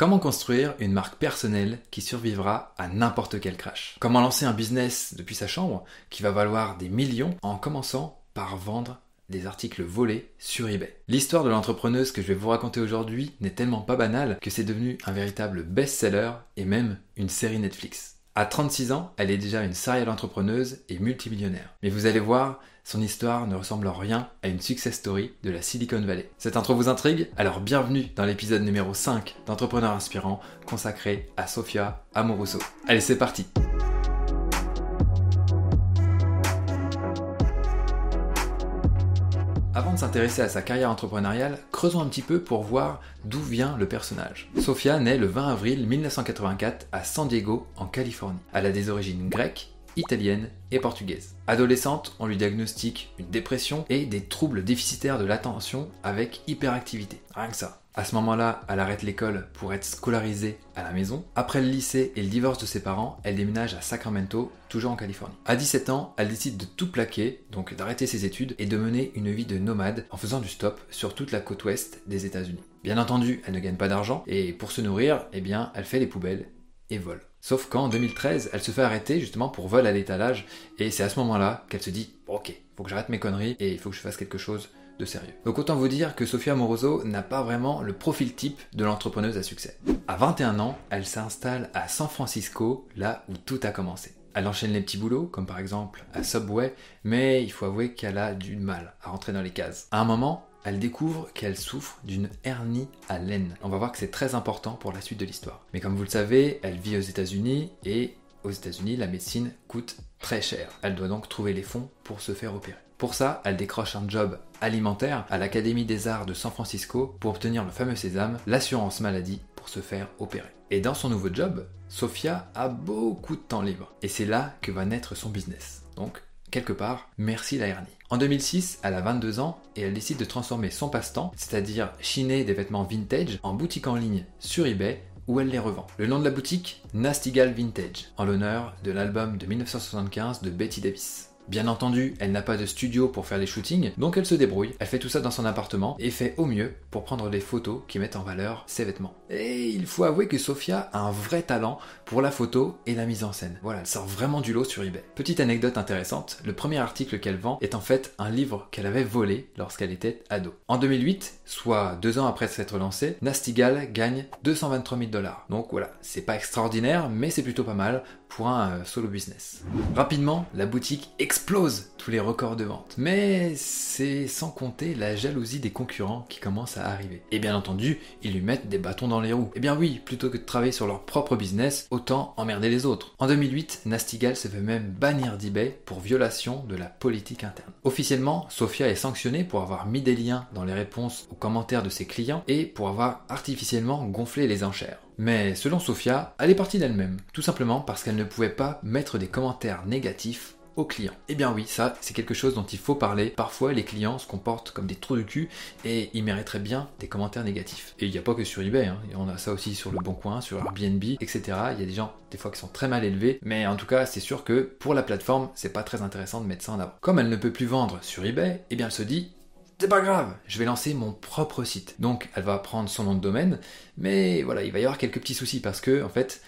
Comment construire une marque personnelle qui survivra à n'importe quel crash? Comment lancer un business depuis sa chambre qui va valoir des millions en commençant par vendre des articles volés sur eBay? L'histoire de l'entrepreneuse que je vais vous raconter aujourd'hui n'est tellement pas banale que c'est devenu un véritable best-seller et même une série Netflix. À 36 ans, elle est déjà une serial entrepreneuse et multimillionnaire. Mais vous allez voir, son histoire ne ressemble en rien à une success story de la Silicon Valley. Cette intro vous intrigue Alors bienvenue dans l'épisode numéro 5 d'Entrepreneurs Inspirants consacré à Sofia Amoroso. Allez, c'est parti Avant de s'intéresser à sa carrière entrepreneuriale, creusons un petit peu pour voir d'où vient le personnage. Sofia naît le 20 avril 1984 à San Diego, en Californie. Elle a des origines grecques, italiennes et portugaises. Adolescente, on lui diagnostique une dépression et des troubles déficitaires de l'attention avec hyperactivité. Rien que ça. À ce moment-là, elle arrête l'école pour être scolarisée à la maison. Après le lycée et le divorce de ses parents, elle déménage à Sacramento, toujours en Californie. À 17 ans, elle décide de tout plaquer, donc d'arrêter ses études et de mener une vie de nomade en faisant du stop sur toute la côte ouest des États-Unis. Bien entendu, elle ne gagne pas d'argent et pour se nourrir, eh bien, elle fait les poubelles et vole. Sauf qu'en 2013, elle se fait arrêter justement pour vol à l'étalage et c'est à ce moment-là qu'elle se dit ok, faut que j'arrête mes conneries et il faut que je fasse quelque chose sérieux. Donc autant vous dire que Sofia Moroso n'a pas vraiment le profil type de l'entrepreneuse à succès. À 21 ans, elle s'installe à San Francisco, là où tout a commencé. Elle enchaîne les petits boulots, comme par exemple à Subway, mais il faut avouer qu'elle a du mal à rentrer dans les cases. À un moment, elle découvre qu'elle souffre d'une hernie à laine. On va voir que c'est très important pour la suite de l'histoire. Mais comme vous le savez, elle vit aux États-Unis et aux États-Unis, la médecine coûte très cher. Elle doit donc trouver les fonds pour se faire opérer. Pour ça, elle décroche un job alimentaire à l'Académie des Arts de San Francisco pour obtenir le fameux sésame, l'assurance maladie pour se faire opérer. Et dans son nouveau job, Sophia a beaucoup de temps libre. Et c'est là que va naître son business. Donc, quelque part, merci la hernie. En 2006, elle a 22 ans et elle décide de transformer son passe-temps, c'est-à-dire chiner des vêtements vintage, en boutique en ligne sur eBay où elle les revend. Le nom de la boutique Nastigal Vintage, en l'honneur de l'album de 1975 de Betty Davis. Bien entendu, elle n'a pas de studio pour faire les shootings, donc elle se débrouille. Elle fait tout ça dans son appartement et fait au mieux pour prendre des photos qui mettent en valeur ses vêtements. Et il faut avouer que Sophia a un vrai talent pour la photo et la mise en scène. Voilà, elle sort vraiment du lot sur eBay. Petite anecdote intéressante, le premier article qu'elle vend est en fait un livre qu'elle avait volé lorsqu'elle était ado. En 2008, soit deux ans après s'être lancée, Nastigal gagne 223 000 dollars. Donc voilà, c'est pas extraordinaire, mais c'est plutôt pas mal pour un euh, solo business. Rapidement, la boutique explose tous les records de vente. Mais c'est sans compter la jalousie des concurrents qui commence à arriver. Et bien entendu, ils lui mettent des bâtons dans les roues. Et eh bien oui, plutôt que de travailler sur leur propre business, autant emmerder les autres. En 2008, Nastigal se fait même bannir d'eBay pour violation de la politique interne. Officiellement, Sophia est sanctionnée pour avoir mis des liens dans les réponses aux commentaires de ses clients et pour avoir artificiellement gonflé les enchères. Mais selon Sophia, elle est partie d'elle-même, tout simplement parce qu'elle ne pouvait pas mettre des commentaires négatifs clients. Eh bien oui, ça c'est quelque chose dont il faut parler. Parfois les clients se comportent comme des trous de cul et ils mériteraient bien des commentaires négatifs. Et il n'y a pas que sur eBay, hein. on a ça aussi sur le Bon Coin, sur Airbnb, etc. Il y a des gens des fois qui sont très mal élevés, mais en tout cas c'est sûr que pour la plateforme c'est pas très intéressant de mettre ça en avant. Comme elle ne peut plus vendre sur eBay, eh bien elle se dit c'est pas grave, je vais lancer mon propre site. Donc elle va prendre son nom de domaine, mais voilà, il va y avoir quelques petits soucis parce que en fait,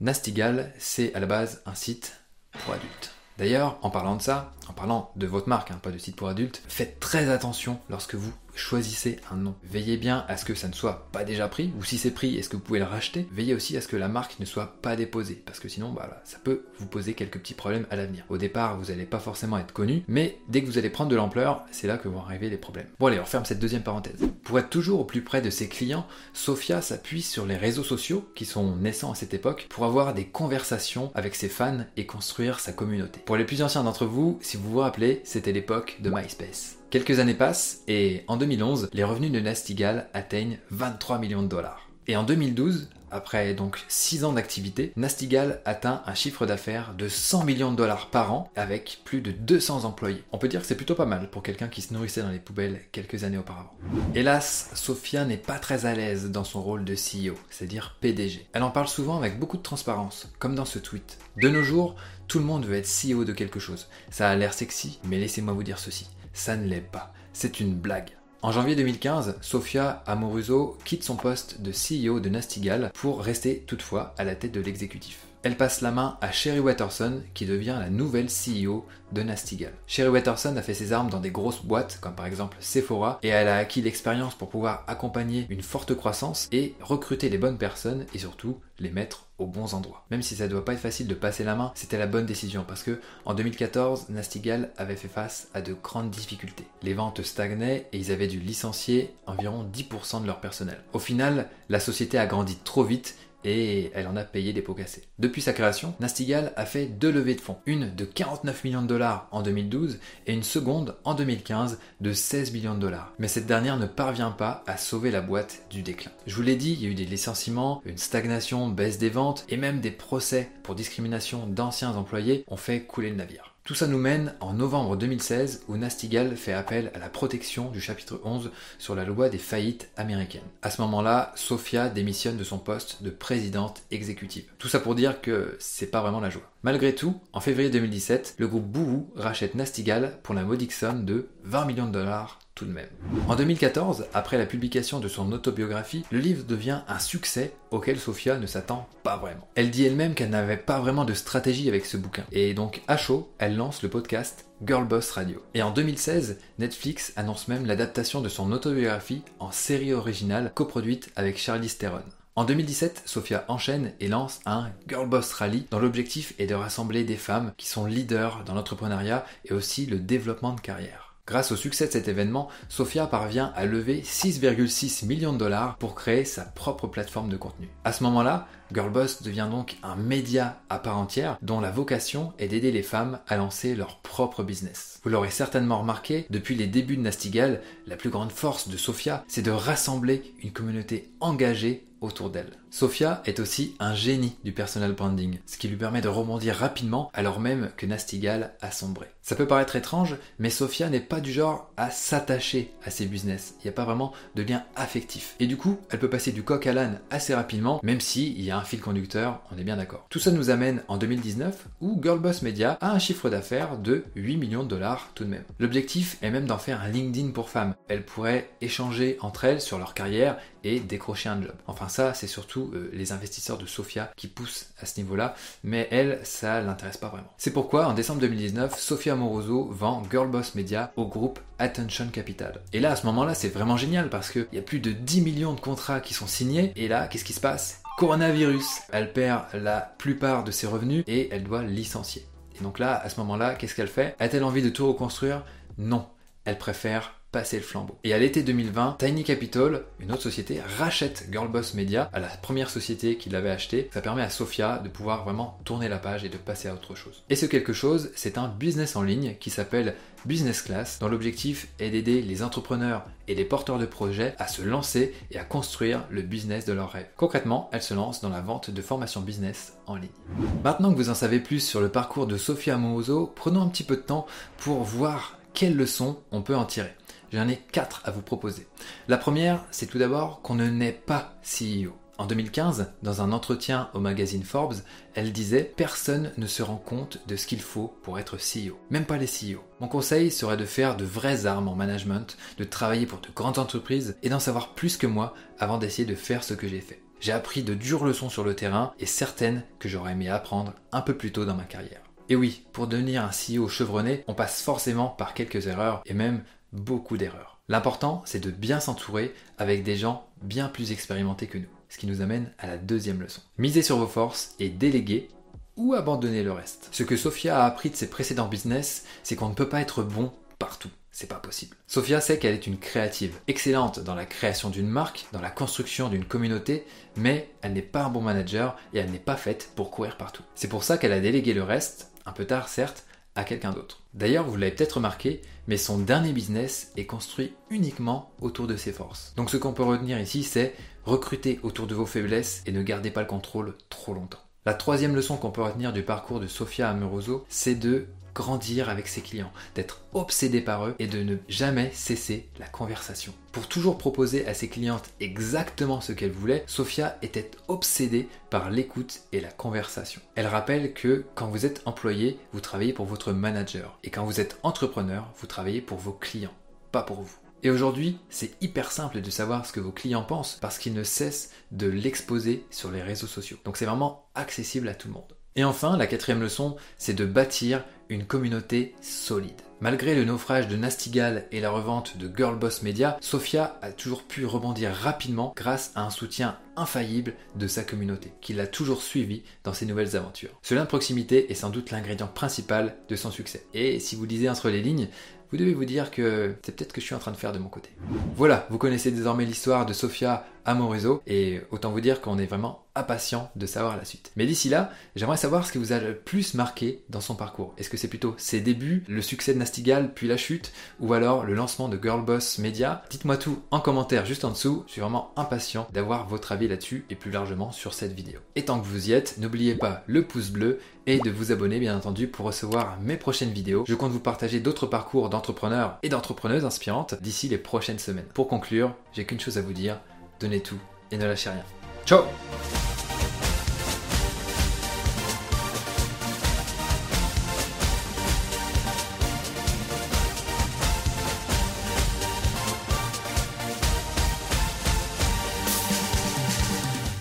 Nastigal, c'est à la base un site pour adultes. D'ailleurs, en parlant de ça, en parlant de votre marque, hein, pas de site pour adultes, faites très attention lorsque vous choisissez un nom. Veillez bien à ce que ça ne soit pas déjà pris, ou si c'est pris, est-ce que vous pouvez le racheter Veillez aussi à ce que la marque ne soit pas déposée, parce que sinon, bah, ça peut vous poser quelques petits problèmes à l'avenir. Au départ, vous n'allez pas forcément être connu, mais dès que vous allez prendre de l'ampleur, c'est là que vont arriver les problèmes. Bon allez, on ferme cette deuxième parenthèse. Pour être toujours au plus près de ses clients, Sophia s'appuie sur les réseaux sociaux, qui sont naissants à cette époque, pour avoir des conversations avec ses fans et construire sa communauté. Pour les plus anciens d'entre vous, si vous vous rappelez, c'était l'époque de MySpace. Quelques années passent et en 2011, les revenus de Nastigal atteignent 23 millions de dollars. Et en 2012, après donc 6 ans d'activité, Nastigal atteint un chiffre d'affaires de 100 millions de dollars par an avec plus de 200 employés. On peut dire que c'est plutôt pas mal pour quelqu'un qui se nourrissait dans les poubelles quelques années auparavant. Hélas, Sophia n'est pas très à l'aise dans son rôle de CEO, c'est-à-dire PDG. Elle en parle souvent avec beaucoup de transparence, comme dans ce tweet. De nos jours, tout le monde veut être CEO de quelque chose. Ça a l'air sexy, mais laissez-moi vous dire ceci ça ne l'est pas. C'est une blague. En janvier 2015, Sofia Amoruso quitte son poste de CEO de Nastigal pour rester toutefois à la tête de l'exécutif elle passe la main à Sherry Watterson qui devient la nouvelle CEO de Nastigal. Sherry Watterson a fait ses armes dans des grosses boîtes comme par exemple Sephora et elle a acquis l'expérience pour pouvoir accompagner une forte croissance et recruter les bonnes personnes et surtout les mettre aux bons endroits. Même si ça doit pas être facile de passer la main, c'était la bonne décision parce que en 2014, Nastigal avait fait face à de grandes difficultés. Les ventes stagnaient et ils avaient dû licencier environ 10% de leur personnel. Au final, la société a grandi trop vite et elle en a payé des pots cassés. Depuis sa création, Nastigal a fait deux levées de fonds, une de 49 millions de dollars en 2012 et une seconde en 2015 de 16 millions de dollars. Mais cette dernière ne parvient pas à sauver la boîte du déclin. Je vous l'ai dit, il y a eu des licenciements, une stagnation, baisse des ventes et même des procès pour discrimination d'anciens employés ont fait couler le navire. Tout ça nous mène en novembre 2016 où Nastigal fait appel à la protection du chapitre 11 sur la loi des faillites américaines. À ce moment-là, Sophia démissionne de son poste de présidente exécutive. Tout ça pour dire que c'est pas vraiment la joie. Malgré tout, en février 2017, le groupe Boohoo rachète Nastigal pour la modique somme de 20 millions de dollars tout de même. En 2014, après la publication de son autobiographie, le livre devient un succès auquel Sophia ne s'attend pas vraiment. Elle dit elle-même qu'elle n'avait pas vraiment de stratégie avec ce bouquin. Et donc, à chaud, elle lance le podcast Girl Boss Radio. Et en 2016, Netflix annonce même l'adaptation de son autobiographie en série originale coproduite avec Charlize Theron. En 2017, Sophia enchaîne et lance un Girl Boss Rally dont l'objectif est de rassembler des femmes qui sont leaders dans l'entrepreneuriat et aussi le développement de carrière. Grâce au succès de cet événement, Sophia parvient à lever 6,6 millions de dollars pour créer sa propre plateforme de contenu. À ce moment-là, Girlboss devient donc un média à part entière dont la vocation est d'aider les femmes à lancer leur propre business. Vous l'aurez certainement remarqué, depuis les débuts de Nastigal, la plus grande force de Sophia, c'est de rassembler une communauté engagée autour d'elle. Sophia est aussi un génie du personal branding, ce qui lui permet de rebondir rapidement alors même que Nastigal a sombré. Ça peut paraître étrange, mais Sophia n'est pas du genre à s'attacher à ses business. Il n'y a pas vraiment de lien affectif. Et du coup, elle peut passer du coq à l'âne assez rapidement, même s'il y a un fil conducteur, on est bien d'accord. Tout ça nous amène en 2019 où Girlboss Media a un chiffre d'affaires de 8 millions de dollars tout de même. L'objectif est même d'en faire un LinkedIn pour femmes. Elles pourraient échanger entre elles sur leur carrière et décrocher un job. Enfin ça, c'est surtout euh, les investisseurs de Sophia qui poussent à ce niveau-là, mais elle, ça l'intéresse pas vraiment. C'est pourquoi en décembre 2019, Sophia Moroso vend Girlboss Media au groupe Attention Capital. Et là, à ce moment-là, c'est vraiment génial parce qu'il y a plus de 10 millions de contrats qui sont signés, et là, qu'est-ce qui se passe? Coronavirus, elle perd la plupart de ses revenus et elle doit licencier. Et donc là, à ce moment-là, qu'est-ce qu'elle fait? A-t-elle envie de tout reconstruire? Non. Elle préfère le flambeau. Et à l'été 2020, Tiny Capital, une autre société, rachète Girlboss Media à la première société qui l'avait acheté. Ça permet à Sophia de pouvoir vraiment tourner la page et de passer à autre chose. Et ce quelque chose, c'est un business en ligne qui s'appelle Business Class, dont l'objectif est d'aider les entrepreneurs et les porteurs de projets à se lancer et à construire le business de leurs rêves. Concrètement, elle se lance dans la vente de formations business en ligne. Maintenant que vous en savez plus sur le parcours de Sophia Moozo, prenons un petit peu de temps pour voir quelles leçons on peut en tirer. J'en ai quatre à vous proposer. La première, c'est tout d'abord qu'on ne naît pas CEO. En 2015, dans un entretien au magazine Forbes, elle disait Personne ne se rend compte de ce qu'il faut pour être CEO, même pas les CEO. Mon conseil serait de faire de vraies armes en management, de travailler pour de grandes entreprises et d'en savoir plus que moi avant d'essayer de faire ce que j'ai fait. J'ai appris de dures leçons sur le terrain et certaines que j'aurais aimé apprendre un peu plus tôt dans ma carrière. Et oui, pour devenir un CEO chevronné, on passe forcément par quelques erreurs et même beaucoup d'erreurs. L'important, c'est de bien s'entourer avec des gens bien plus expérimentés que nous. Ce qui nous amène à la deuxième leçon. Misez sur vos forces et déléguez ou abandonnez le reste. Ce que Sophia a appris de ses précédents business, c'est qu'on ne peut pas être bon partout. C'est pas possible. Sophia sait qu'elle est une créative, excellente dans la création d'une marque, dans la construction d'une communauté, mais elle n'est pas un bon manager et elle n'est pas faite pour courir partout. C'est pour ça qu'elle a délégué le reste, un peu tard certes, à quelqu'un d'autre. D'ailleurs, vous l'avez peut-être remarqué, mais son dernier business est construit uniquement autour de ses forces. Donc ce qu'on peut retenir ici, c'est recruter autour de vos faiblesses et ne gardez pas le contrôle trop longtemps. La troisième leçon qu'on peut retenir du parcours de Sofia Amoroso, c'est de grandir avec ses clients, d'être obsédé par eux et de ne jamais cesser la conversation. Pour toujours proposer à ses clientes exactement ce qu'elle voulait, Sophia était obsédée par l'écoute et la conversation. Elle rappelle que quand vous êtes employé, vous travaillez pour votre manager et quand vous êtes entrepreneur, vous travaillez pour vos clients, pas pour vous. Et aujourd'hui, c'est hyper simple de savoir ce que vos clients pensent parce qu'ils ne cessent de l'exposer sur les réseaux sociaux. Donc c'est vraiment accessible à tout le monde. Et enfin, la quatrième leçon, c'est de bâtir une communauté solide. Malgré le naufrage de Nastigal et la revente de Girlboss Media, Sophia a toujours pu rebondir rapidement grâce à un soutien infaillible de sa communauté, qui l'a toujours suivi dans ses nouvelles aventures. Ce lien de proximité est sans doute l'ingrédient principal de son succès. Et si vous lisez entre les lignes, vous devez vous dire que c'est peut-être que je suis en train de faire de mon côté. Voilà, vous connaissez désormais l'histoire de Sophia à mon réseau, et autant vous dire qu'on est vraiment impatient de savoir la suite. Mais d'ici là, j'aimerais savoir ce qui vous a le plus marqué dans son parcours. Est-ce que c'est plutôt ses débuts, le succès de Nastigal, puis la chute, ou alors le lancement de Girlboss Media? Dites-moi tout en commentaire juste en dessous, je suis vraiment impatient d'avoir votre avis là-dessus et plus largement sur cette vidéo. Et tant que vous y êtes, n'oubliez pas le pouce bleu et de vous abonner bien entendu pour recevoir mes prochaines vidéos. Je compte vous partager d'autres parcours d'entrepreneurs et d'entrepreneuses inspirantes d'ici les prochaines semaines. Pour conclure, j'ai qu'une chose à vous dire, donnez tout et ne lâchez rien. Ciao